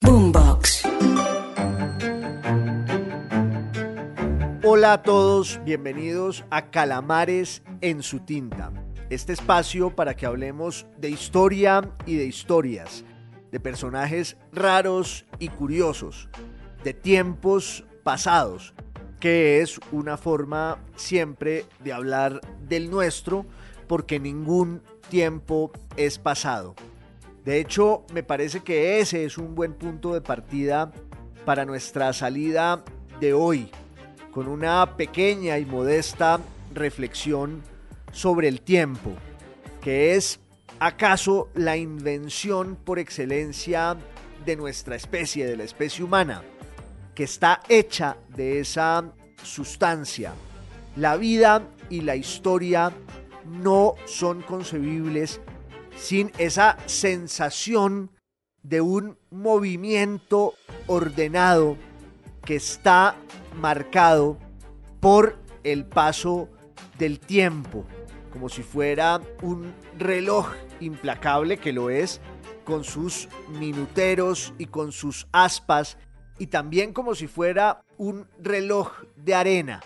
Boombox. Hola a todos, bienvenidos a Calamares en su tinta. Este espacio para que hablemos de historia y de historias, de personajes raros y curiosos, de tiempos pasados, que es una forma siempre de hablar del nuestro, porque ningún tiempo es pasado. De hecho, me parece que ese es un buen punto de partida para nuestra salida de hoy, con una pequeña y modesta reflexión sobre el tiempo, que es acaso la invención por excelencia de nuestra especie, de la especie humana, que está hecha de esa sustancia. La vida y la historia no son concebibles sin esa sensación de un movimiento ordenado que está marcado por el paso del tiempo, como si fuera un reloj implacable que lo es, con sus minuteros y con sus aspas, y también como si fuera un reloj de arena,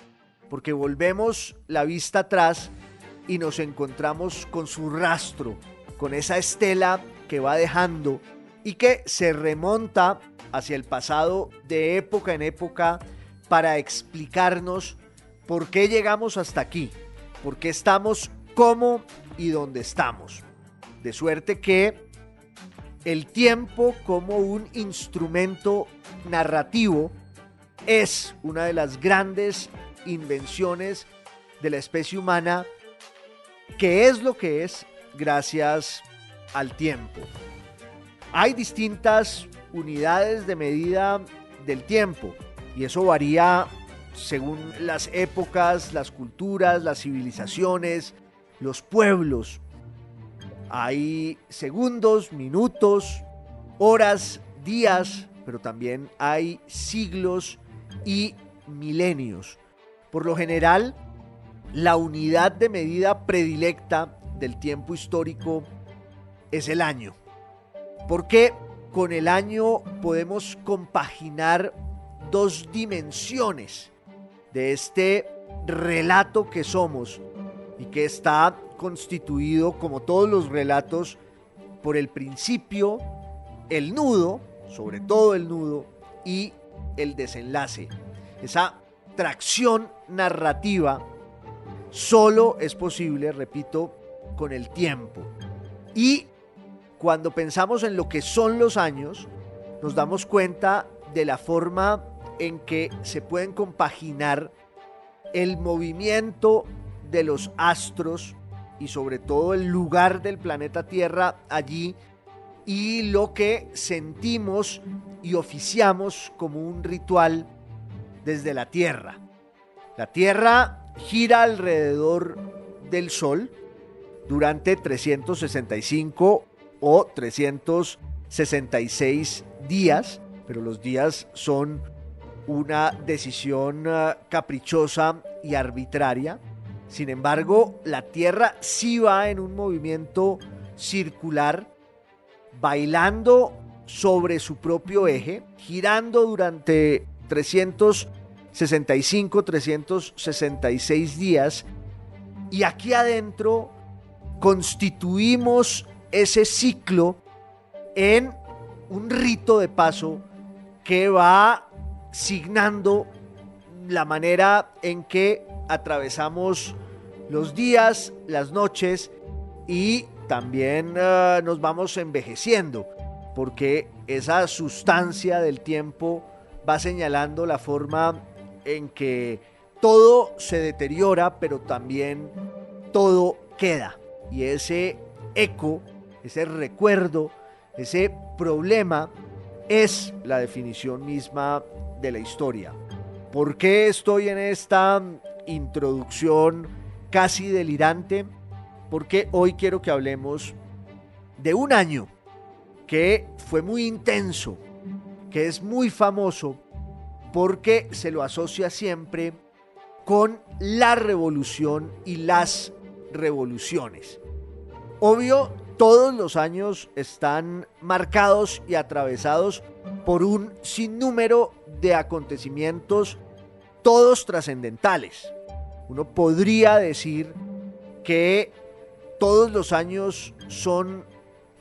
porque volvemos la vista atrás y nos encontramos con su rastro, con esa estela que va dejando y que se remonta hacia el pasado de época en época para explicarnos por qué llegamos hasta aquí, por qué estamos cómo y dónde estamos. De suerte que el tiempo como un instrumento narrativo es una de las grandes invenciones de la especie humana que es lo que es gracias al tiempo. Hay distintas unidades de medida del tiempo y eso varía según las épocas, las culturas, las civilizaciones, los pueblos. Hay segundos, minutos, horas, días, pero también hay siglos y milenios. Por lo general, la unidad de medida predilecta del tiempo histórico es el año. Porque con el año podemos compaginar dos dimensiones de este relato que somos y que está constituido, como todos los relatos, por el principio, el nudo, sobre todo el nudo, y el desenlace. Esa tracción narrativa solo es posible, repito, con el tiempo. Y cuando pensamos en lo que son los años, nos damos cuenta de la forma en que se pueden compaginar el movimiento de los astros y sobre todo el lugar del planeta Tierra allí y lo que sentimos y oficiamos como un ritual desde la Tierra. La Tierra gira alrededor del Sol durante 365 o 366 días, pero los días son una decisión ah, caprichosa y arbitraria. Sin embargo, la Tierra sí va en un movimiento circular, bailando sobre su propio eje, girando durante 365, 366 días. Y aquí adentro constituimos ese ciclo en un rito de paso que va signando la manera en que atravesamos los días, las noches y también uh, nos vamos envejeciendo, porque esa sustancia del tiempo va señalando la forma en que todo se deteriora, pero también todo queda. Y ese eco, ese recuerdo, ese problema es la definición misma de la historia. ¿Por qué estoy en esta introducción casi delirante? Porque hoy quiero que hablemos de un año que fue muy intenso, que es muy famoso porque se lo asocia siempre con la revolución y las revoluciones. Obvio, todos los años están marcados y atravesados por un sinnúmero de acontecimientos, todos trascendentales. Uno podría decir que todos los años son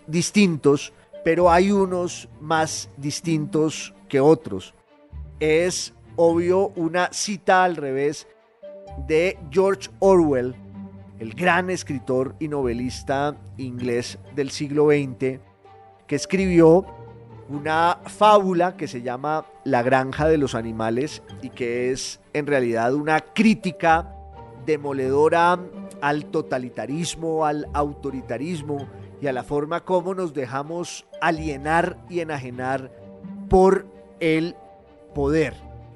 distintos, pero hay unos más distintos que otros. Es obvio una cita al revés de George Orwell, el gran escritor y novelista inglés del siglo XX, que escribió una fábula que se llama La granja de los animales y que es en realidad una crítica demoledora al totalitarismo, al autoritarismo y a la forma como nos dejamos alienar y enajenar por el poder.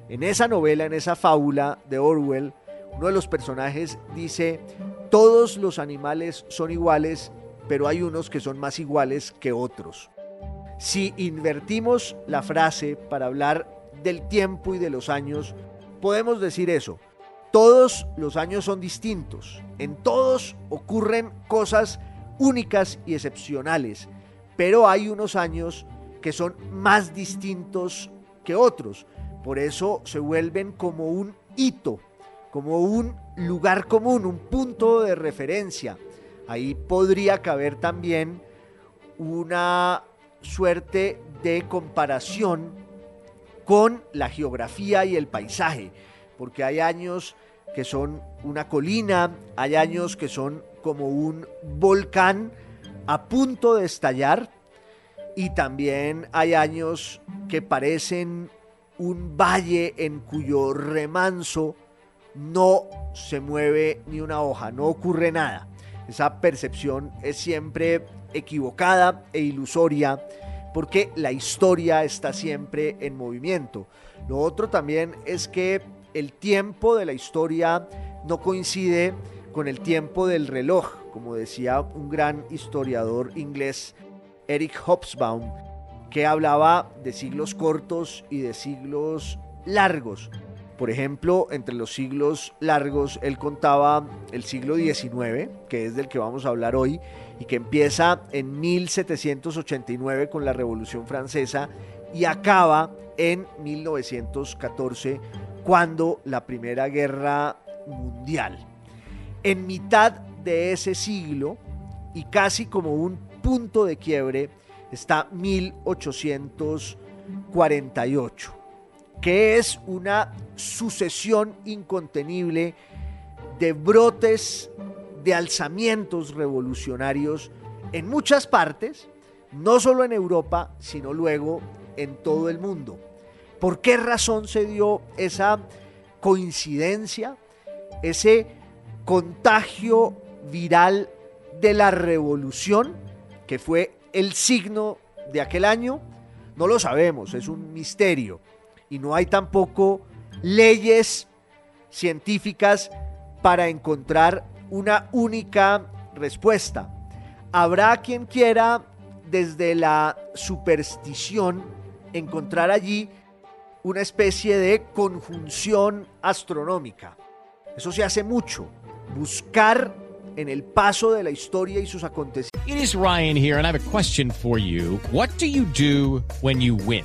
En esa novela, en esa fábula de Orwell, uno de los personajes dice, todos los animales son iguales, pero hay unos que son más iguales que otros. Si invertimos la frase para hablar del tiempo y de los años, podemos decir eso. Todos los años son distintos. En todos ocurren cosas únicas y excepcionales, pero hay unos años que son más distintos que otros. Por eso se vuelven como un hito, como un lugar común, un punto de referencia. Ahí podría caber también una suerte de comparación con la geografía y el paisaje, porque hay años que son una colina, hay años que son como un volcán a punto de estallar y también hay años que parecen un valle en cuyo remanso no se mueve ni una hoja, no ocurre nada. Esa percepción es siempre equivocada e ilusoria porque la historia está siempre en movimiento. Lo otro también es que el tiempo de la historia no coincide con el tiempo del reloj, como decía un gran historiador inglés, Eric Hobsbawm, que hablaba de siglos cortos y de siglos largos. Por ejemplo, entre los siglos largos, él contaba el siglo XIX, que es del que vamos a hablar hoy, y que empieza en 1789 con la Revolución Francesa y acaba en 1914 cuando la Primera Guerra Mundial. En mitad de ese siglo y casi como un punto de quiebre está 1848, que es una sucesión incontenible de brotes, de alzamientos revolucionarios en muchas partes, no solo en Europa, sino luego en todo el mundo. ¿Por qué razón se dio esa coincidencia, ese contagio viral de la revolución, que fue el signo de aquel año, no lo sabemos, es un misterio. Y no hay tampoco leyes científicas para encontrar una única respuesta. Habrá quien quiera desde la superstición encontrar allí una especie de conjunción astronómica. Eso se hace mucho buscar en el paso de la historia y sus acontecimientos. It is Ryan here and I have a question for you. What do you do when you win?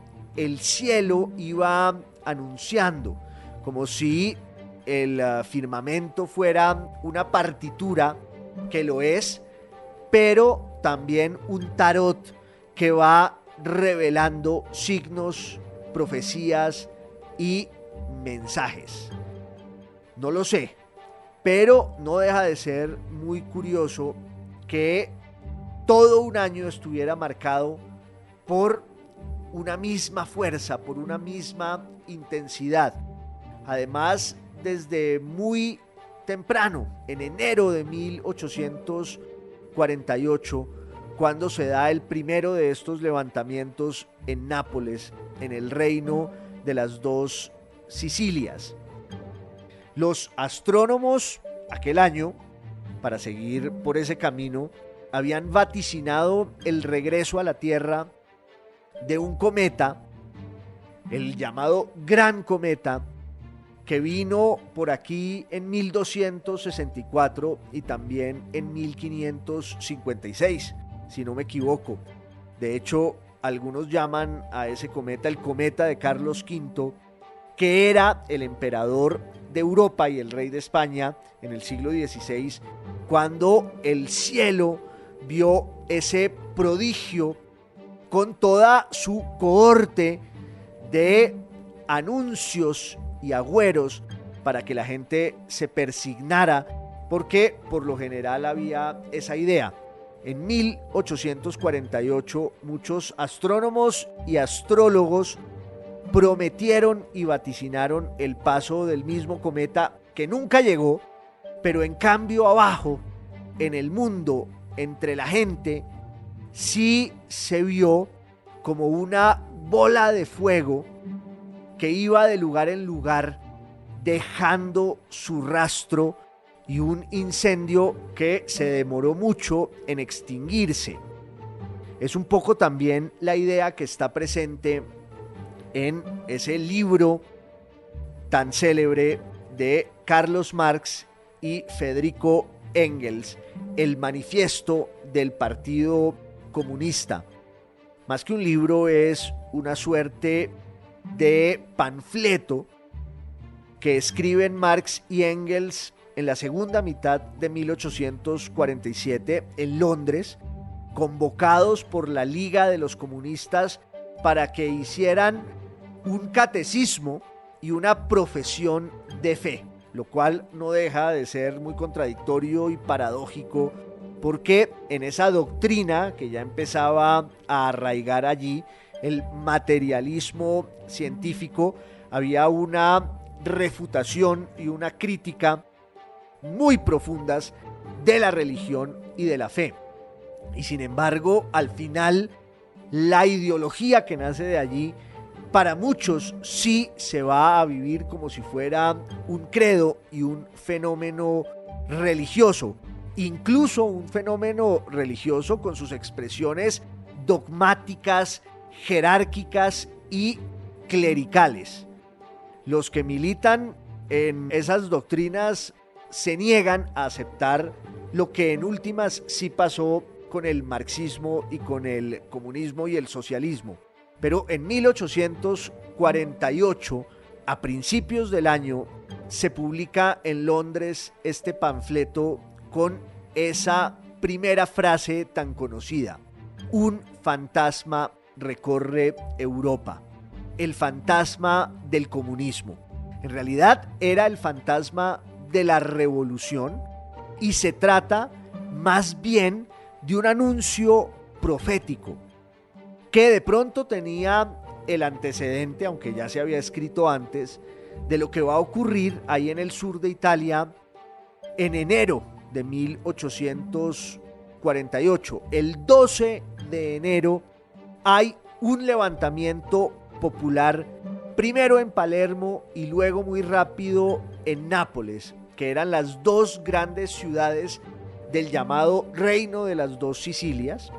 el cielo iba anunciando, como si el uh, firmamento fuera una partitura, que lo es, pero también un tarot que va revelando signos, profecías y mensajes. No lo sé, pero no deja de ser muy curioso que todo un año estuviera marcado por una misma fuerza, por una misma intensidad. Además, desde muy temprano, en enero de 1848, cuando se da el primero de estos levantamientos en Nápoles, en el reino de las dos Sicilias. Los astrónomos aquel año, para seguir por ese camino, habían vaticinado el regreso a la Tierra de un cometa, el llamado Gran Cometa, que vino por aquí en 1264 y también en 1556, si no me equivoco. De hecho, algunos llaman a ese cometa el cometa de Carlos V, que era el emperador de Europa y el rey de España en el siglo XVI, cuando el cielo vio ese prodigio con toda su cohorte de anuncios y agüeros para que la gente se persignara, porque por lo general había esa idea. En 1848 muchos astrónomos y astrólogos prometieron y vaticinaron el paso del mismo cometa que nunca llegó, pero en cambio abajo, en el mundo, entre la gente, sí se vio como una bola de fuego que iba de lugar en lugar dejando su rastro y un incendio que se demoró mucho en extinguirse. Es un poco también la idea que está presente en ese libro tan célebre de Carlos Marx y Federico Engels, el manifiesto del Partido Comunista. Más que un libro es una suerte de panfleto que escriben Marx y Engels en la segunda mitad de 1847 en Londres, convocados por la Liga de los Comunistas para que hicieran un catecismo y una profesión de fe, lo cual no deja de ser muy contradictorio y paradójico porque en esa doctrina que ya empezaba a arraigar allí, el materialismo científico, había una refutación y una crítica muy profundas de la religión y de la fe. Y sin embargo, al final, la ideología que nace de allí para muchos sí se va a vivir como si fuera un credo y un fenómeno religioso, incluso un fenómeno religioso con sus expresiones dogmáticas, jerárquicas y clericales. Los que militan en esas doctrinas se niegan a aceptar lo que en últimas sí pasó con el marxismo y con el comunismo y el socialismo pero en 1848, a principios del año, se publica en Londres este panfleto con esa primera frase tan conocida. Un fantasma recorre Europa. El fantasma del comunismo. En realidad era el fantasma de la revolución y se trata más bien de un anuncio profético que de pronto tenía el antecedente, aunque ya se había escrito antes, de lo que va a ocurrir ahí en el sur de Italia en enero de 1848. El 12 de enero hay un levantamiento popular, primero en Palermo y luego muy rápido en Nápoles, que eran las dos grandes ciudades del llamado Reino de las Dos Sicilias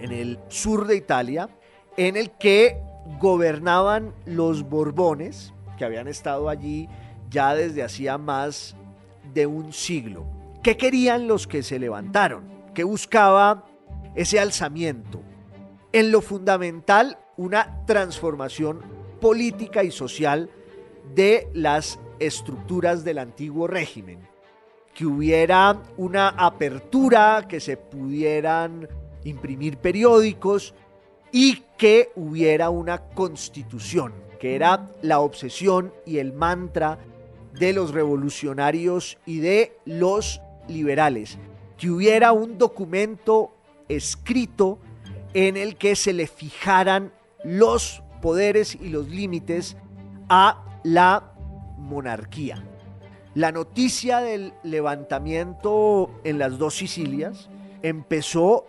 en el sur de Italia, en el que gobernaban los Borbones, que habían estado allí ya desde hacía más de un siglo. ¿Qué querían los que se levantaron? ¿Qué buscaba ese alzamiento? En lo fundamental, una transformación política y social de las estructuras del antiguo régimen. Que hubiera una apertura, que se pudieran imprimir periódicos, y que hubiera una constitución, que era la obsesión y el mantra de los revolucionarios y de los liberales, que hubiera un documento escrito en el que se le fijaran los poderes y los límites a la monarquía. La noticia del levantamiento en las dos Sicilias empezó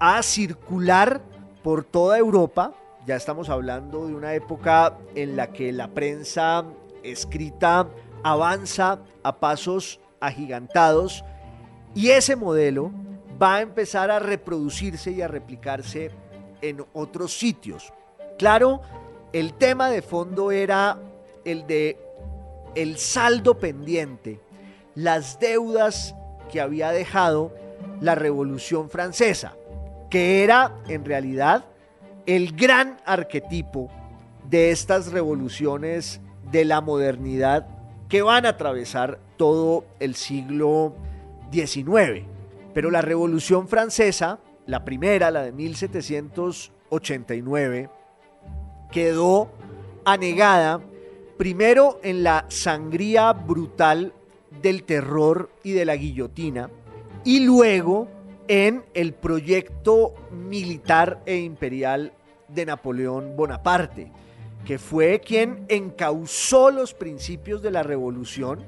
a circular por toda Europa. Ya estamos hablando de una época en la que la prensa escrita avanza a pasos agigantados y ese modelo va a empezar a reproducirse y a replicarse en otros sitios. Claro, el tema de fondo era el de el saldo pendiente, las deudas que había dejado la Revolución Francesa, que era en realidad el gran arquetipo de estas revoluciones de la modernidad que van a atravesar todo el siglo XIX. Pero la Revolución Francesa, la primera, la de 1789, quedó anegada primero en la sangría brutal del terror y de la guillotina, y luego en el proyecto militar e imperial de Napoleón Bonaparte, que fue quien encauzó los principios de la revolución,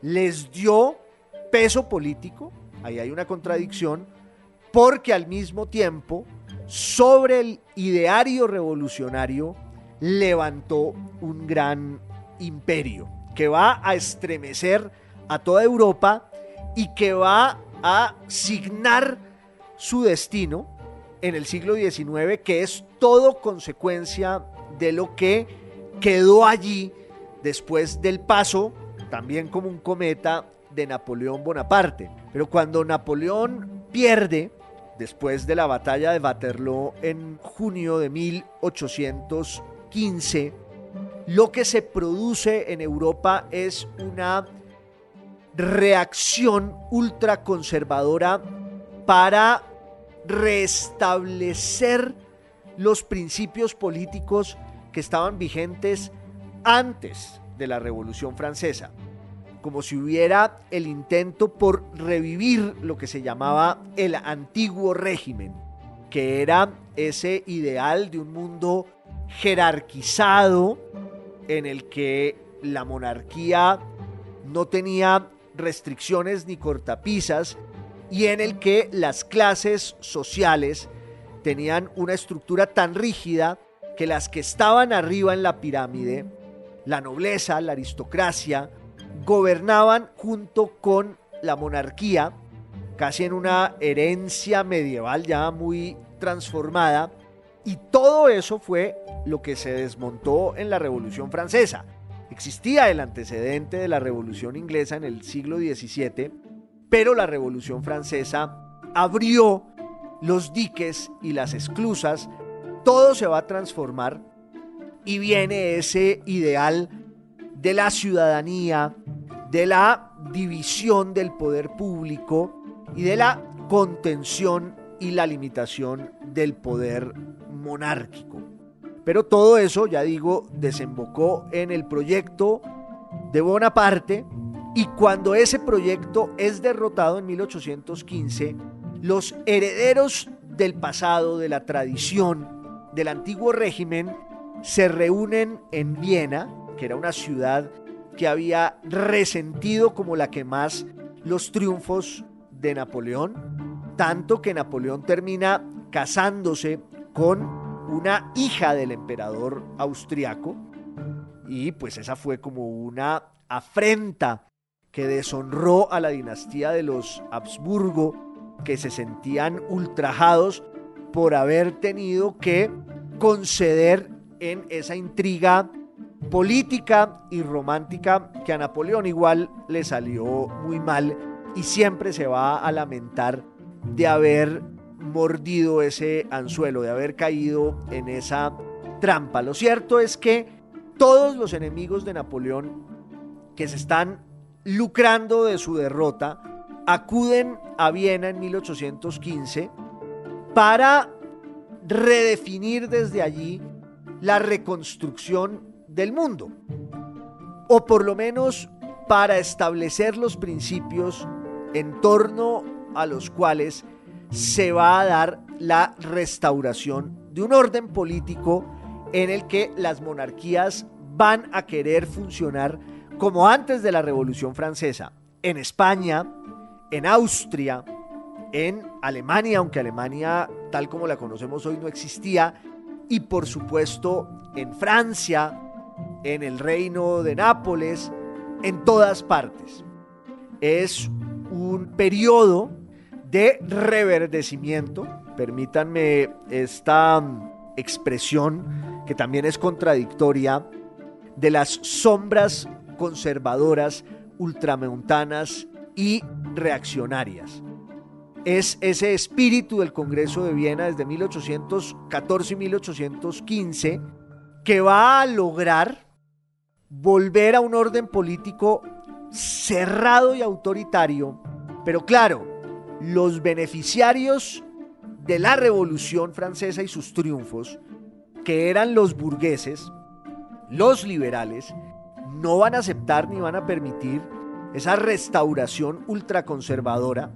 les dio peso político, ahí hay una contradicción, porque al mismo tiempo, sobre el ideario revolucionario, levantó un gran imperio que va a estremecer a toda Europa y que va a signar su destino en el siglo XIX, que es todo consecuencia de lo que quedó allí después del paso, también como un cometa, de Napoleón Bonaparte. Pero cuando Napoleón pierde, después de la batalla de Waterloo en junio de 1800, 15, lo que se produce en Europa es una reacción ultraconservadora para restablecer los principios políticos que estaban vigentes antes de la Revolución Francesa, como si hubiera el intento por revivir lo que se llamaba el antiguo régimen, que era ese ideal de un mundo jerarquizado en el que la monarquía no tenía restricciones ni cortapisas y en el que las clases sociales tenían una estructura tan rígida que las que estaban arriba en la pirámide, la nobleza, la aristocracia, gobernaban junto con la monarquía, casi en una herencia medieval ya muy transformada, y todo eso fue lo que se desmontó en la Revolución Francesa. Existía el antecedente de la Revolución Inglesa en el siglo XVII, pero la Revolución Francesa abrió los diques y las esclusas, todo se va a transformar y viene ese ideal de la ciudadanía, de la división del poder público y de la contención y la limitación del poder monárquico. Pero todo eso, ya digo, desembocó en el proyecto de Bonaparte y cuando ese proyecto es derrotado en 1815, los herederos del pasado, de la tradición, del antiguo régimen, se reúnen en Viena, que era una ciudad que había resentido como la que más los triunfos de Napoleón, tanto que Napoleón termina casándose con una hija del emperador austriaco y pues esa fue como una afrenta que deshonró a la dinastía de los Habsburgo que se sentían ultrajados por haber tenido que conceder en esa intriga política y romántica que a Napoleón igual le salió muy mal y siempre se va a lamentar de haber mordido ese anzuelo, de haber caído en esa trampa. Lo cierto es que todos los enemigos de Napoleón que se están lucrando de su derrota acuden a Viena en 1815 para redefinir desde allí la reconstrucción del mundo. O por lo menos para establecer los principios en torno a los cuales se va a dar la restauración de un orden político en el que las monarquías van a querer funcionar como antes de la Revolución Francesa, en España, en Austria, en Alemania, aunque Alemania tal como la conocemos hoy no existía, y por supuesto en Francia, en el reino de Nápoles, en todas partes. Es un periodo de reverdecimiento, permítanme esta expresión que también es contradictoria, de las sombras conservadoras, ultramontanas y reaccionarias. Es ese espíritu del Congreso de Viena desde 1814 y 1815 que va a lograr volver a un orden político cerrado y autoritario, pero claro, los beneficiarios de la Revolución Francesa y sus triunfos, que eran los burgueses, los liberales, no van a aceptar ni van a permitir esa restauración ultraconservadora.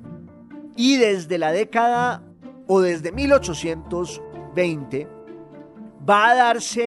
Y desde la década o desde 1820 va a darse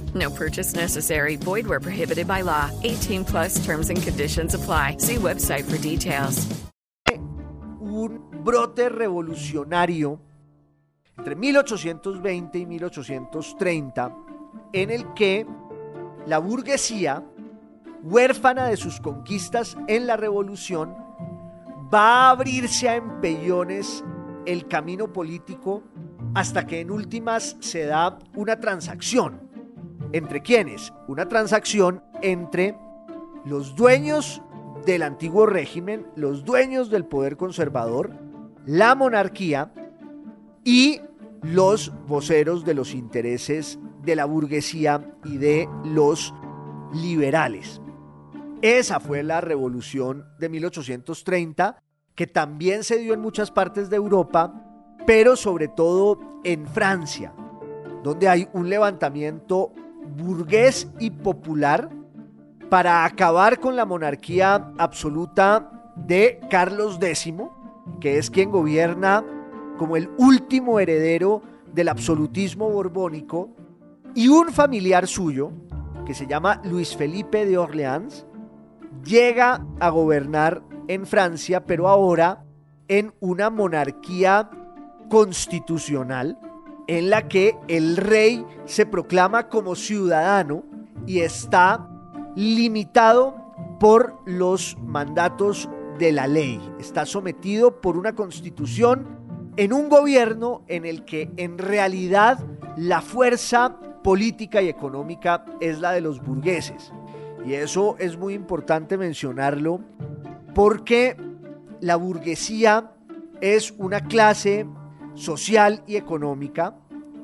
No purchase necessary. Void where prohibited by law. 18 plus terms and conditions apply. See website for details. un brote revolucionario entre 1820 y 1830 en el que la burguesía, huérfana de sus conquistas en la revolución, va a abrirse a empellones el camino político hasta que en últimas se da una transacción. ¿Entre quiénes? Una transacción entre los dueños del antiguo régimen, los dueños del poder conservador, la monarquía y los voceros de los intereses de la burguesía y de los liberales. Esa fue la revolución de 1830, que también se dio en muchas partes de Europa, pero sobre todo en Francia, donde hay un levantamiento burgués y popular para acabar con la monarquía absoluta de Carlos X, que es quien gobierna como el último heredero del absolutismo borbónico, y un familiar suyo, que se llama Luis Felipe de Orleans, llega a gobernar en Francia, pero ahora en una monarquía constitucional en la que el rey se proclama como ciudadano y está limitado por los mandatos de la ley. Está sometido por una constitución en un gobierno en el que en realidad la fuerza política y económica es la de los burgueses. Y eso es muy importante mencionarlo porque la burguesía es una clase social y económica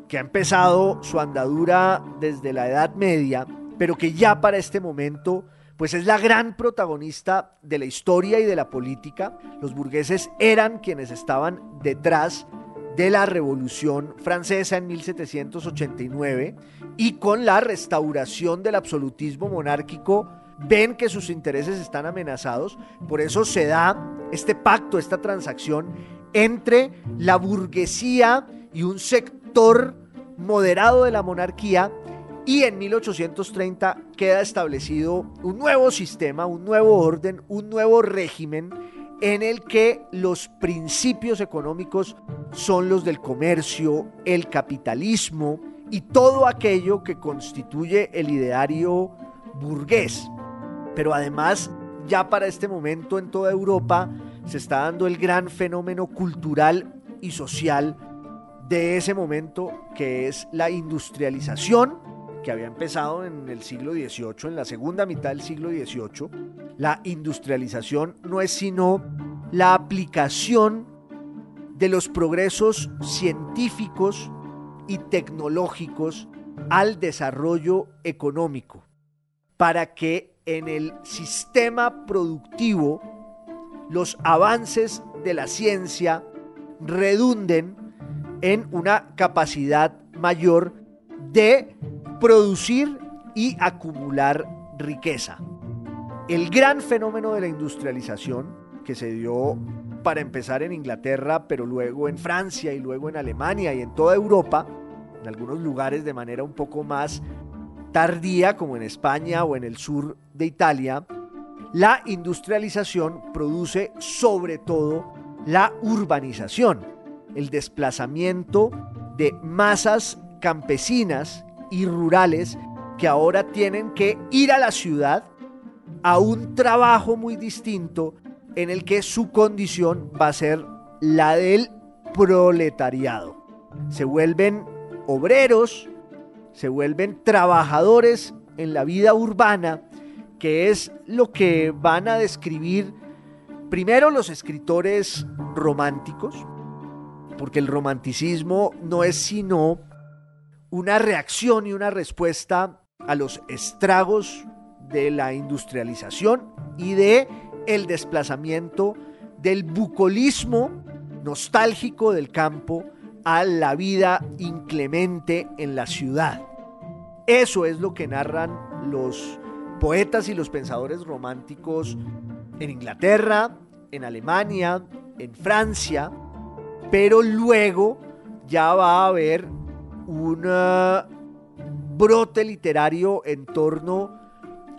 que ha empezado su andadura desde la Edad Media, pero que ya para este momento pues es la gran protagonista de la historia y de la política. Los burgueses eran quienes estaban detrás de la Revolución Francesa en 1789 y con la restauración del absolutismo monárquico ven que sus intereses están amenazados, por eso se da este pacto, esta transacción entre la burguesía y un moderado de la monarquía y en 1830 queda establecido un nuevo sistema, un nuevo orden, un nuevo régimen en el que los principios económicos son los del comercio, el capitalismo y todo aquello que constituye el ideario burgués. Pero además, ya para este momento en toda Europa se está dando el gran fenómeno cultural y social de ese momento que es la industrialización que había empezado en el siglo XVIII, en la segunda mitad del siglo XVIII, La industrialización no es sino la aplicación de los progresos científicos y tecnológicos al desarrollo económico para que en el sistema productivo los avances de la ciencia redunden en una capacidad mayor de producir y acumular riqueza. El gran fenómeno de la industrialización que se dio para empezar en Inglaterra, pero luego en Francia y luego en Alemania y en toda Europa, en algunos lugares de manera un poco más tardía, como en España o en el sur de Italia, la industrialización produce sobre todo la urbanización, el desplazamiento de masas campesinas y rurales que ahora tienen que ir a la ciudad a un trabajo muy distinto en el que su condición va a ser la del proletariado. Se vuelven obreros, se vuelven trabajadores en la vida urbana, que es lo que van a describir primero los escritores románticos, porque el romanticismo no es sino una reacción y una respuesta a los estragos de la industrialización y de el desplazamiento del bucolismo nostálgico del campo a la vida inclemente en la ciudad. Eso es lo que narran los poetas y los pensadores románticos en Inglaterra, en Alemania, en Francia, pero luego ya va a haber un brote literario en torno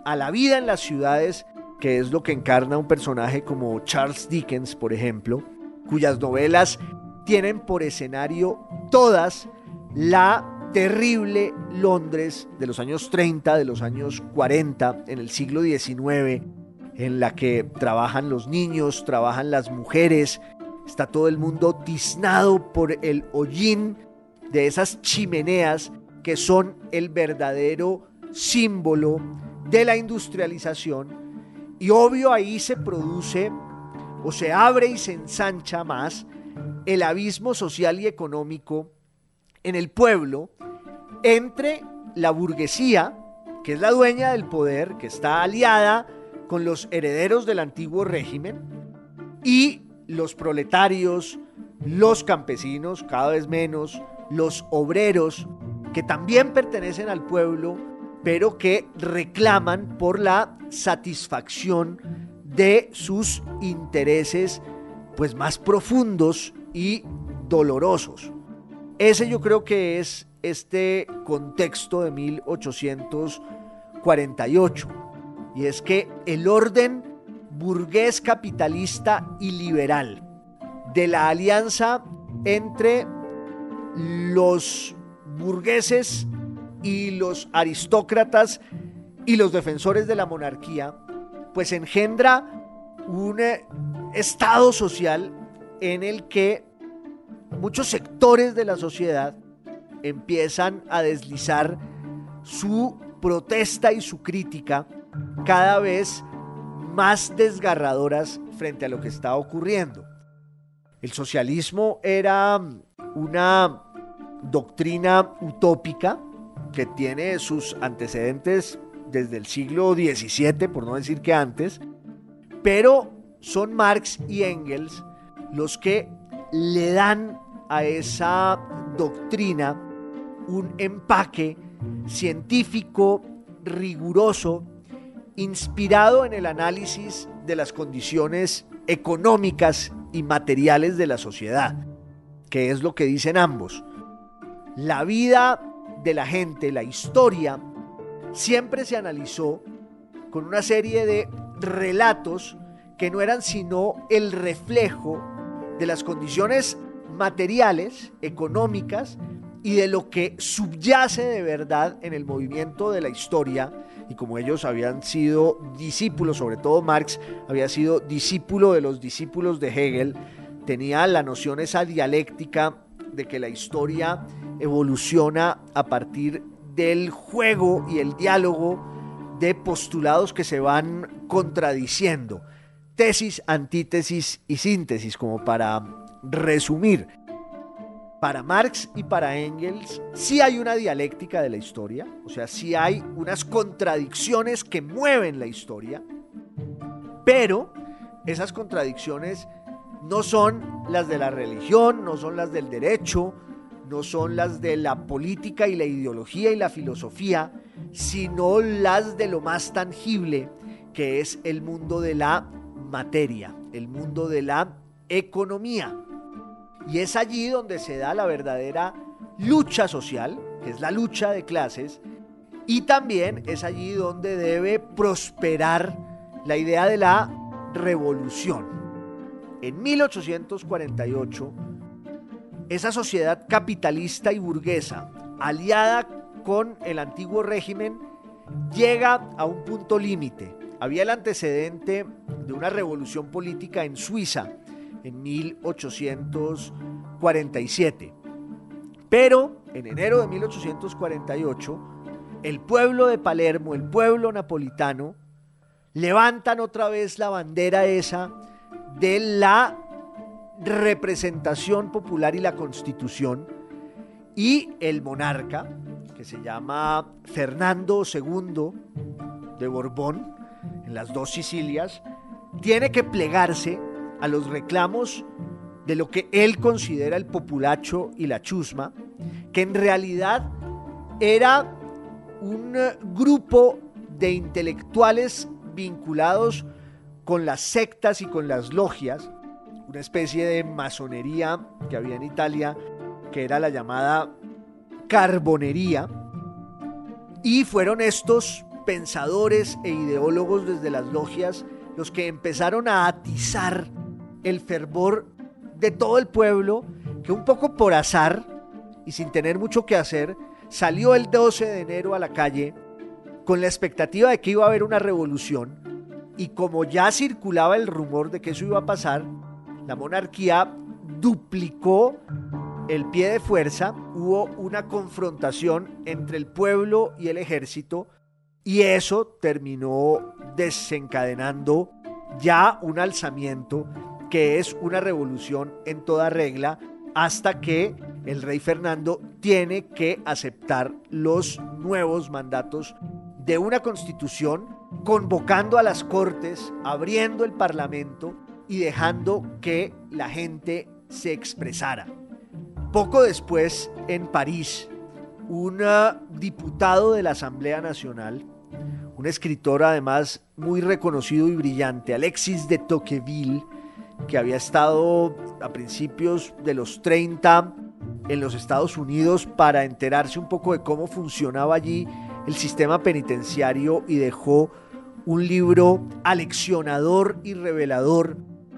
a la vida en las ciudades, que es lo que encarna un personaje como Charles Dickens, por ejemplo, cuyas novelas tienen por escenario todas la terrible Londres de los años 30, de los años 40, en el siglo XIX, en la que trabajan los niños, trabajan las mujeres, está todo el mundo tiznado por el hollín de esas chimeneas que son el verdadero símbolo de la industrialización. Y obvio ahí se produce o se abre y se ensancha más el abismo social y económico en el pueblo entre la burguesía, que es la dueña del poder, que está aliada con los herederos del antiguo régimen, y los proletarios, los campesinos, cada vez menos, los obreros, que también pertenecen al pueblo, pero que reclaman por la satisfacción de sus intereses pues más profundos y dolorosos. Ese yo creo que es este contexto de 1848 y es que el orden burgués capitalista y liberal de la alianza entre los burgueses y los aristócratas y los defensores de la monarquía, pues engendra un eh, estado social en el que muchos sectores de la sociedad empiezan a deslizar su protesta y su crítica cada vez más desgarradoras frente a lo que está ocurriendo. El socialismo era una doctrina utópica que tiene sus antecedentes desde el siglo XVII, por no decir que antes, pero son Marx y Engels los que le dan a esa doctrina un empaque científico riguroso, inspirado en el análisis de las condiciones económicas y materiales de la sociedad, que es lo que dicen ambos. La vida de la gente, la historia, siempre se analizó con una serie de relatos que no eran sino el reflejo de las condiciones materiales, económicas, y de lo que subyace de verdad en el movimiento de la historia. Y como ellos habían sido discípulos, sobre todo Marx había sido discípulo de los discípulos de Hegel, tenía la noción esa dialéctica de que la historia evoluciona a partir del juego y el diálogo de postulados que se van contradiciendo. Tesis, antítesis y síntesis, como para resumir. Para Marx y para Engels sí hay una dialéctica de la historia, o sea, sí hay unas contradicciones que mueven la historia, pero esas contradicciones no son las de la religión, no son las del derecho, no son las de la política y la ideología y la filosofía, sino las de lo más tangible, que es el mundo de la materia, el mundo de la economía. Y es allí donde se da la verdadera lucha social, que es la lucha de clases, y también es allí donde debe prosperar la idea de la revolución. En 1848, esa sociedad capitalista y burguesa, aliada con el antiguo régimen, llega a un punto límite. Había el antecedente de una revolución política en Suiza en 1847. Pero en enero de 1848, el pueblo de Palermo, el pueblo napolitano, levantan otra vez la bandera esa de la representación popular y la constitución y el monarca, que se llama Fernando II de Borbón, en las dos Sicilias, tiene que plegarse a los reclamos de lo que él considera el populacho y la chusma, que en realidad era un grupo de intelectuales vinculados con las sectas y con las logias, una especie de masonería que había en Italia, que era la llamada carbonería, y fueron estos pensadores e ideólogos desde las logias los que empezaron a atizar el fervor de todo el pueblo, que un poco por azar y sin tener mucho que hacer, salió el 12 de enero a la calle con la expectativa de que iba a haber una revolución y como ya circulaba el rumor de que eso iba a pasar, la monarquía duplicó el pie de fuerza, hubo una confrontación entre el pueblo y el ejército y eso terminó desencadenando ya un alzamiento que es una revolución en toda regla hasta que el rey Fernando tiene que aceptar los nuevos mandatos de una constitución, convocando a las cortes, abriendo el parlamento y dejando que la gente se expresara. Poco después, en París, un diputado de la Asamblea Nacional, un escritor además muy reconocido y brillante, Alexis de Tocqueville, que había estado a principios de los 30 en los Estados Unidos para enterarse un poco de cómo funcionaba allí el sistema penitenciario y dejó un libro aleccionador y revelador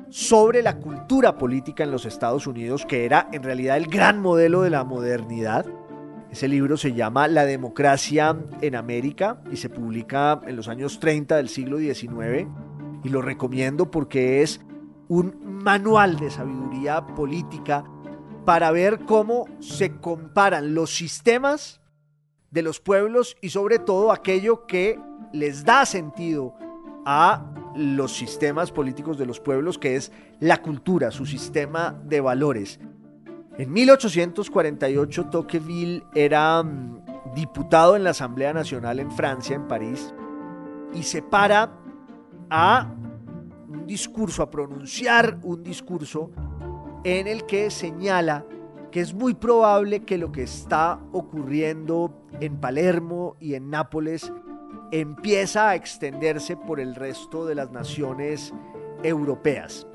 sobre la cultura política en los Estados Unidos, que era en realidad el gran modelo de la modernidad. Ese libro se llama La democracia en América y se publica en los años 30 del siglo XIX y lo recomiendo porque es un manual de sabiduría política para ver cómo se comparan los sistemas de los pueblos y sobre todo aquello que les da sentido a los sistemas políticos de los pueblos, que es la cultura, su sistema de valores. En 1848 Tocqueville era mm, diputado en la Asamblea Nacional en Francia, en París, y se para a un discurso, a pronunciar un discurso en el que señala que es muy probable que lo que está ocurriendo en Palermo y en Nápoles empieza a extenderse por el resto de las naciones europeas.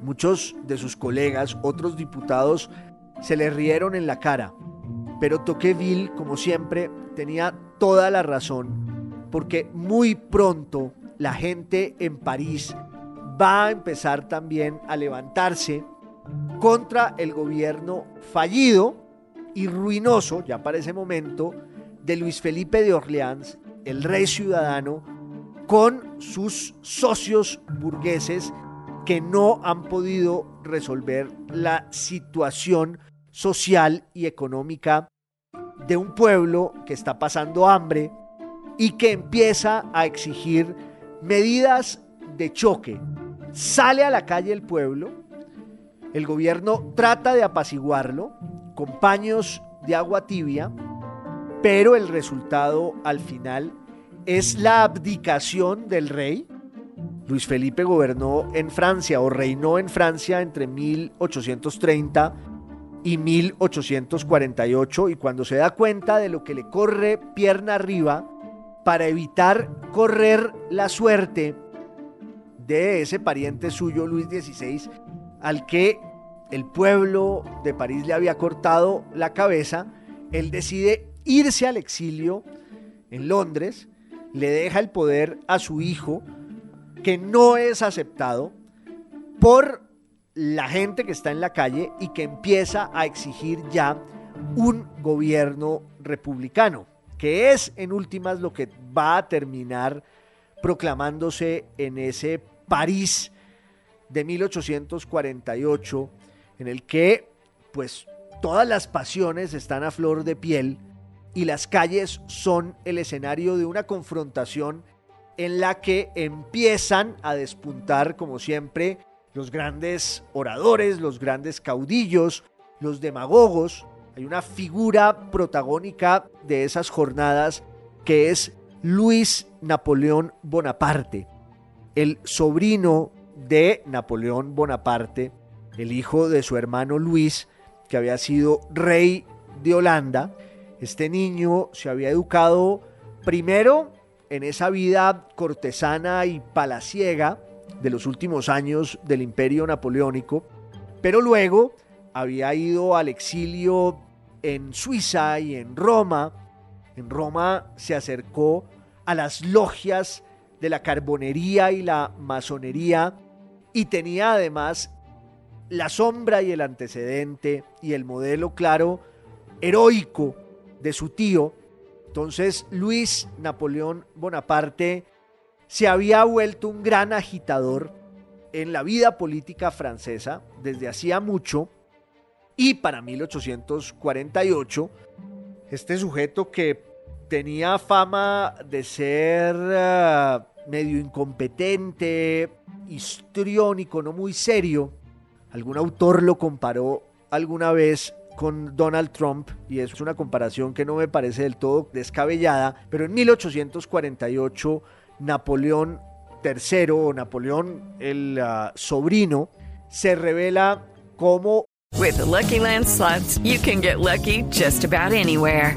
Muchos de sus colegas, otros diputados, se le rieron en la cara, pero Tocqueville, como siempre, tenía toda la razón, porque muy pronto la gente en París va a empezar también a levantarse contra el gobierno fallido y ruinoso, ya para ese momento, de Luis Felipe de Orleans, el rey ciudadano, con sus socios burgueses que no han podido resolver la situación social y económica de un pueblo que está pasando hambre y que empieza a exigir medidas de choque. Sale a la calle el pueblo, el gobierno trata de apaciguarlo con paños de agua tibia, pero el resultado al final es la abdicación del rey. Luis Felipe gobernó en Francia o reinó en Francia entre 1830 y 1848 y cuando se da cuenta de lo que le corre pierna arriba para evitar correr la suerte de ese pariente suyo Luis XVI al que el pueblo de París le había cortado la cabeza, él decide irse al exilio en Londres, le deja el poder a su hijo, que no es aceptado por la gente que está en la calle y que empieza a exigir ya un gobierno republicano, que es en últimas lo que va a terminar proclamándose en ese París de 1848, en el que pues todas las pasiones están a flor de piel y las calles son el escenario de una confrontación en la que empiezan a despuntar, como siempre, los grandes oradores, los grandes caudillos, los demagogos. Hay una figura protagónica de esas jornadas que es Luis Napoleón Bonaparte, el sobrino de Napoleón Bonaparte, el hijo de su hermano Luis, que había sido rey de Holanda. Este niño se había educado primero en esa vida cortesana y palaciega de los últimos años del imperio napoleónico, pero luego había ido al exilio en Suiza y en Roma. En Roma se acercó a las logias de la carbonería y la masonería y tenía además la sombra y el antecedente y el modelo claro heroico de su tío, entonces Luis Napoleón Bonaparte se había vuelto un gran agitador en la vida política francesa desde hacía mucho y para 1848 este sujeto que tenía fama de ser eh, medio incompetente, histriónico, no muy serio, algún autor lo comparó alguna vez con Donald Trump y es una comparación que no me parece del todo descabellada, pero en 1848 Napoleón III o Napoleón el uh, sobrino se revela como With Lucky Land you can get lucky just about anywhere.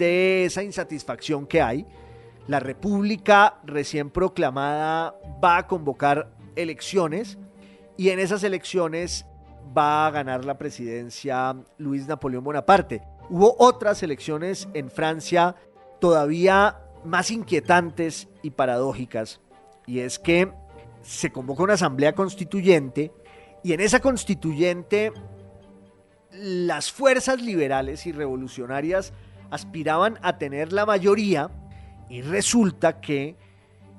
de esa insatisfacción que hay. La República recién proclamada va a convocar elecciones y en esas elecciones va a ganar la presidencia Luis Napoleón Bonaparte. Hubo otras elecciones en Francia todavía más inquietantes y paradójicas y es que se convoca una asamblea constituyente y en esa constituyente las fuerzas liberales y revolucionarias aspiraban a tener la mayoría y resulta que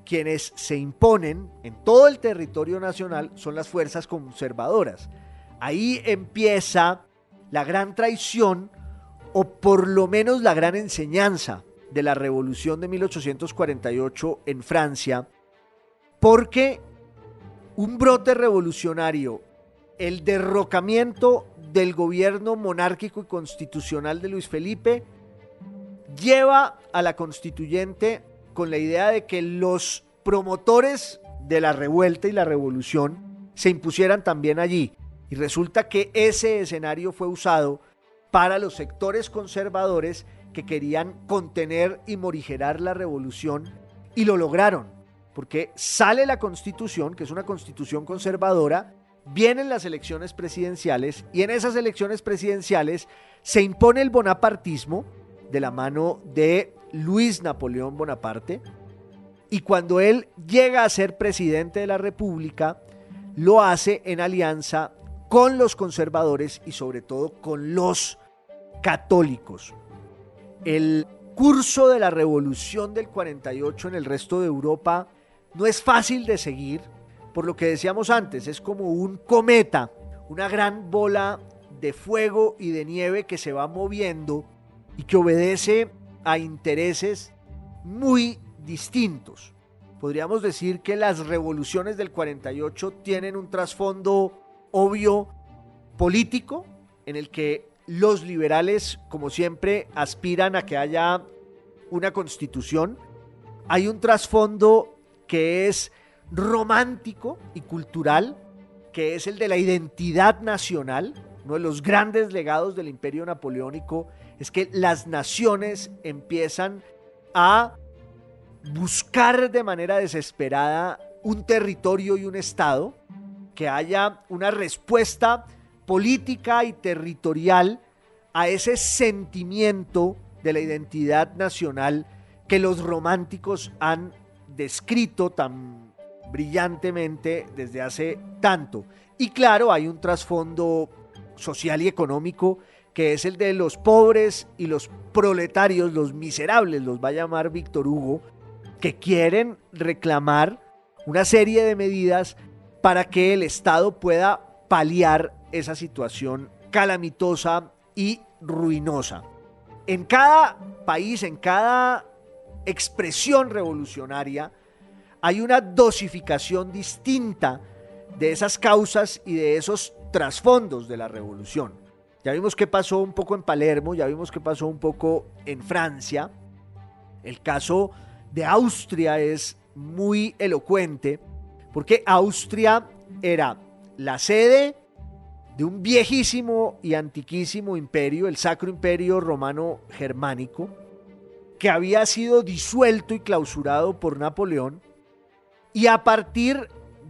quienes se imponen en todo el territorio nacional son las fuerzas conservadoras. Ahí empieza la gran traición o por lo menos la gran enseñanza de la revolución de 1848 en Francia, porque un brote revolucionario, el derrocamiento del gobierno monárquico y constitucional de Luis Felipe, lleva a la constituyente con la idea de que los promotores de la revuelta y la revolución se impusieran también allí. Y resulta que ese escenario fue usado para los sectores conservadores que querían contener y morigerar la revolución y lo lograron, porque sale la constitución, que es una constitución conservadora, vienen las elecciones presidenciales y en esas elecciones presidenciales se impone el bonapartismo, de la mano de Luis Napoleón Bonaparte Y cuando él llega a ser presidente de la República, lo hace en alianza con los conservadores y sobre todo con los católicos. El curso de la revolución del 48 en el resto de Europa no es fácil de seguir, por lo que decíamos antes, es como un cometa, una gran bola de fuego y de nieve que se va moviendo y que obedece a intereses muy distintos. Podríamos decir que las revoluciones del 48 tienen un trasfondo obvio político en el que los liberales, como siempre, aspiran a que haya una constitución. Hay un trasfondo que es romántico y cultural, que es el de la identidad nacional. Uno de los grandes legados del imperio napoleónico es que las naciones empiezan a buscar de manera desesperada un territorio y un Estado, que haya una respuesta política y territorial a ese sentimiento de la identidad nacional que los románticos han descrito tan brillantemente desde hace tanto. Y claro, hay un trasfondo social y económico que es el de los pobres y los proletarios, los miserables, los va a llamar Víctor Hugo, que quieren reclamar una serie de medidas para que el Estado pueda paliar esa situación calamitosa y ruinosa. En cada país, en cada expresión revolucionaria, hay una dosificación distinta de esas causas y de esos trasfondos de la revolución. Ya vimos qué pasó un poco en Palermo, ya vimos qué pasó un poco en Francia. El caso de Austria es muy elocuente porque Austria era la sede de un viejísimo y antiquísimo imperio, el Sacro Imperio Romano Germánico, que había sido disuelto y clausurado por Napoleón, y a partir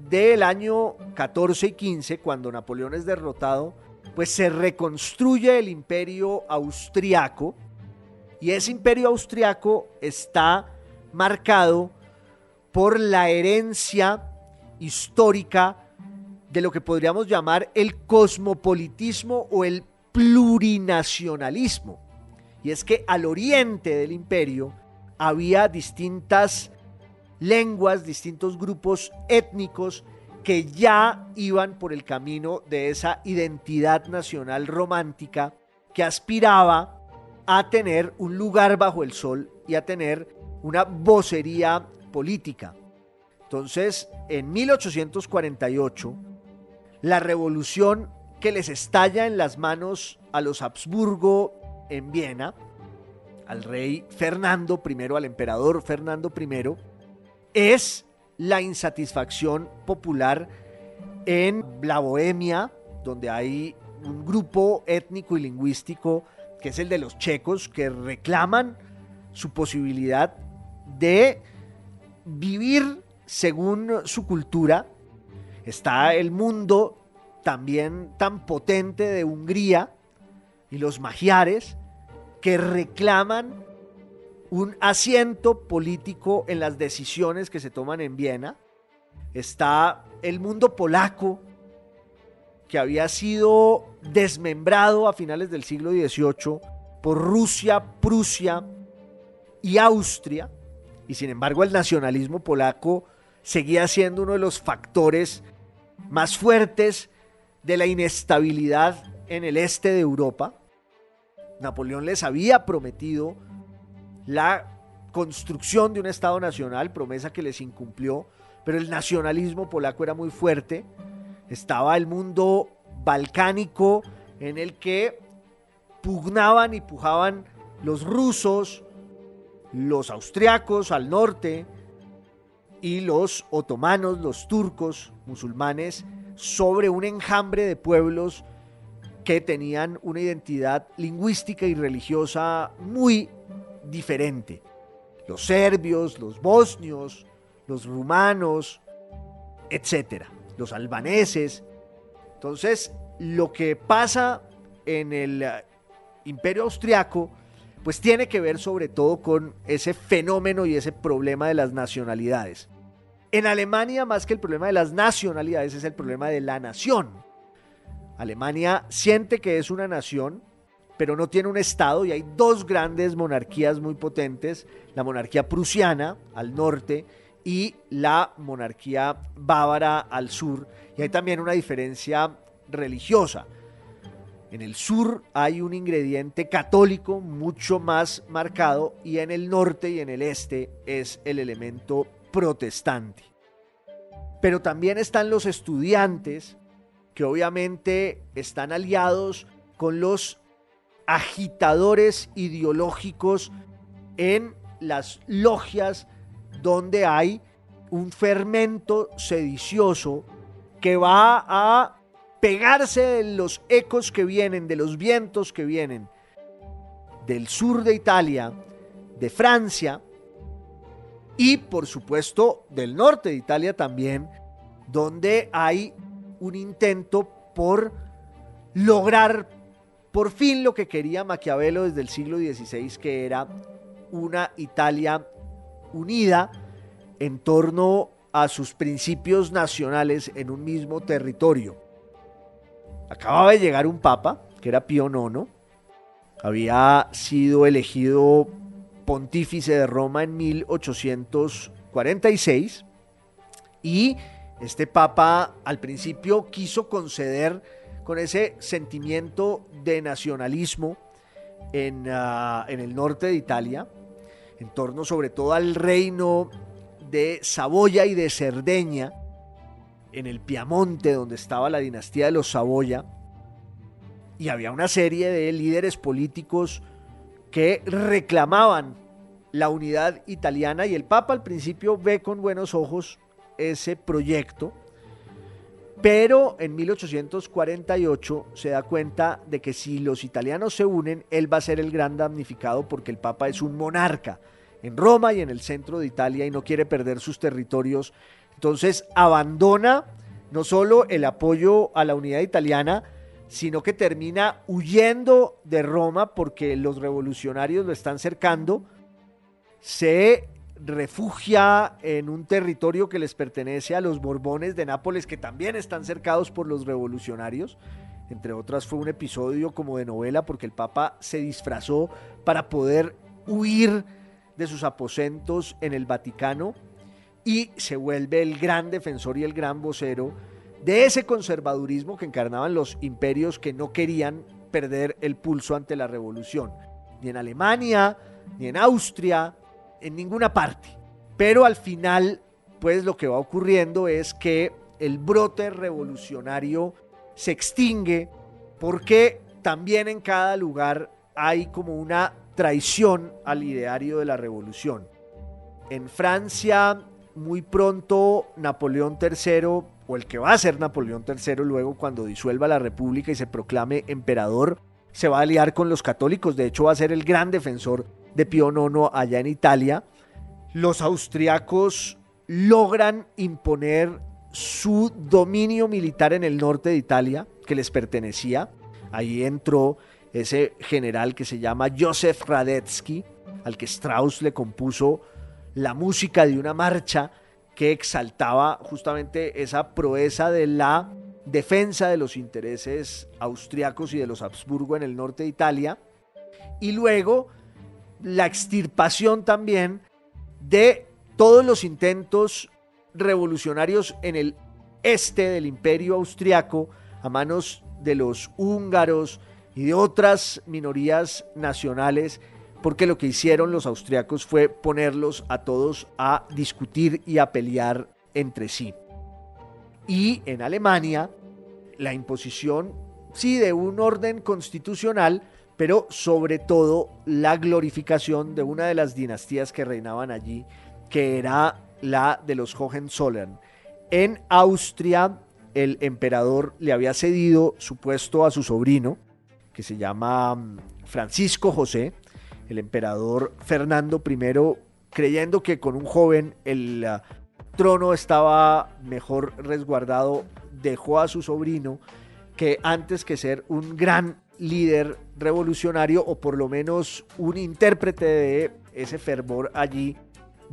del año 14 y 15, cuando Napoleón es derrotado, pues se reconstruye el imperio austriaco, y ese imperio austriaco está marcado por la herencia histórica de lo que podríamos llamar el cosmopolitismo o el plurinacionalismo. Y es que al oriente del imperio había distintas lenguas, distintos grupos étnicos que ya iban por el camino de esa identidad nacional romántica que aspiraba a tener un lugar bajo el sol y a tener una vocería política. Entonces, en 1848, la revolución que les estalla en las manos a los Habsburgo en Viena, al rey Fernando I, al emperador Fernando I, es la insatisfacción popular en la Bohemia, donde hay un grupo étnico y lingüístico que es el de los checos, que reclaman su posibilidad de vivir según su cultura. Está el mundo también tan potente de Hungría y los magiares que reclaman un asiento político en las decisiones que se toman en Viena. Está el mundo polaco que había sido desmembrado a finales del siglo XVIII por Rusia, Prusia y Austria y sin embargo el nacionalismo polaco seguía siendo uno de los factores más fuertes de la inestabilidad en el este de Europa. Napoleón les había prometido la construcción de un Estado nacional, promesa que les incumplió, pero el nacionalismo polaco era muy fuerte. Estaba el mundo balcánico en el que pugnaban y pujaban los rusos, los austriacos al norte y los otomanos, los turcos, musulmanes, sobre un enjambre de pueblos que tenían una identidad lingüística y religiosa muy diferente. Los serbios, los bosnios, los rumanos, etcétera, los albaneses. Entonces, lo que pasa en el imperio austriaco pues tiene que ver sobre todo con ese fenómeno y ese problema de las nacionalidades. En Alemania, más que el problema de las nacionalidades, es el problema de la nación. Alemania siente que es una nación, pero no tiene un Estado y hay dos grandes monarquías muy potentes, la monarquía prusiana al norte y la monarquía bávara al sur. Y hay también una diferencia religiosa. En el sur hay un ingrediente católico mucho más marcado y en el norte y en el este es el elemento protestante. Pero también están los estudiantes que obviamente están aliados con los agitadores ideológicos en las logias donde hay un fermento sedicioso que va a pegarse de los ecos que vienen, de los vientos que vienen del sur de Italia, de Francia y por supuesto del norte de Italia también, donde hay un intento por lograr por fin lo que quería Maquiavelo desde el siglo XVI, que era una Italia unida en torno a sus principios nacionales en un mismo territorio. Acababa de llegar un papa, que era Pío IX, había sido elegido pontífice de Roma en 1846 y este papa al principio quiso conceder con ese sentimiento de nacionalismo en, ah, en el norte de Italia, en torno sobre todo al reino de Saboya y de Cerdeña, en el Piamonte, donde estaba la dinastía de los Saboya, y había una serie de líderes políticos que reclamaban la unidad italiana y el Papa al principio ve con buenos ojos ese proyecto, pero en 1848 se da cuenta de que si los italianos se unen, él va a ser el gran damnificado porque el Papa es un monarca en Roma y en el centro de Italia y no quiere perder sus territorios. Entonces abandona no solo el apoyo a la unidad italiana, sino que termina huyendo de Roma porque los revolucionarios lo están cercando, se refugia en un territorio que les pertenece a los Borbones de Nápoles, que también están cercados por los revolucionarios. Entre otras fue un episodio como de novela porque el Papa se disfrazó para poder huir de sus aposentos en el Vaticano y se vuelve el gran defensor y el gran vocero de ese conservadurismo que encarnaban los imperios que no querían perder el pulso ante la revolución, ni en Alemania, ni en Austria, en ninguna parte. Pero al final, pues lo que va ocurriendo es que el brote revolucionario se extingue porque también en cada lugar hay como una traición al ideario de la revolución. En Francia muy pronto Napoleón III, o el que va a ser Napoleón III luego cuando disuelva la República y se proclame emperador, se va a aliar con los católicos, de hecho va a ser el gran defensor de Pío IX allá en Italia. Los austriacos logran imponer su dominio militar en el norte de Italia, que les pertenecía. Ahí entró ese general que se llama Joseph Radetzky, al que Strauss le compuso la música de una marcha que exaltaba justamente esa proeza de la defensa de los intereses austriacos y de los Habsburgo en el norte de Italia, y luego la extirpación también de todos los intentos revolucionarios en el este del imperio austriaco a manos de los húngaros y de otras minorías nacionales porque lo que hicieron los austriacos fue ponerlos a todos a discutir y a pelear entre sí. Y en Alemania, la imposición, sí, de un orden constitucional, pero sobre todo la glorificación de una de las dinastías que reinaban allí, que era la de los Hohenzollern. En Austria, el emperador le había cedido su puesto a su sobrino, que se llama mm, Francisco José, el emperador Fernando I, creyendo que con un joven el ah, trono estaba mejor resguardado, dejó a su sobrino que antes que ser un gran líder revolucionario o por lo menos un intérprete de ese fervor allí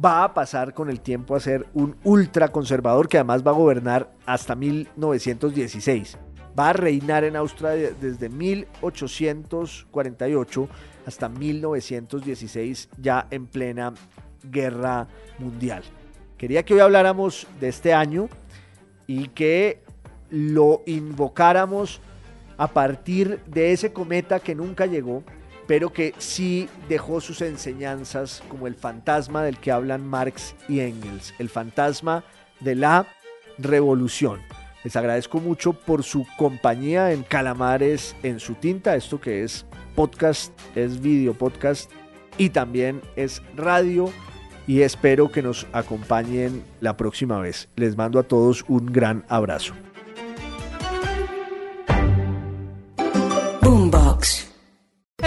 va a pasar con el tiempo a ser un ultraconservador que además va a gobernar hasta 1916. Va a reinar en Austria desde 1848 hasta 1916 ya en plena guerra mundial. Quería que hoy habláramos de este año y que lo invocáramos a partir de ese cometa que nunca llegó, pero que sí dejó sus enseñanzas como el fantasma del que hablan Marx y Engels, el fantasma de la revolución. Les agradezco mucho por su compañía en Calamares en su tinta, esto que es podcast, es video podcast y también es radio y espero que nos acompañen la próxima vez. Les mando a todos un gran abrazo.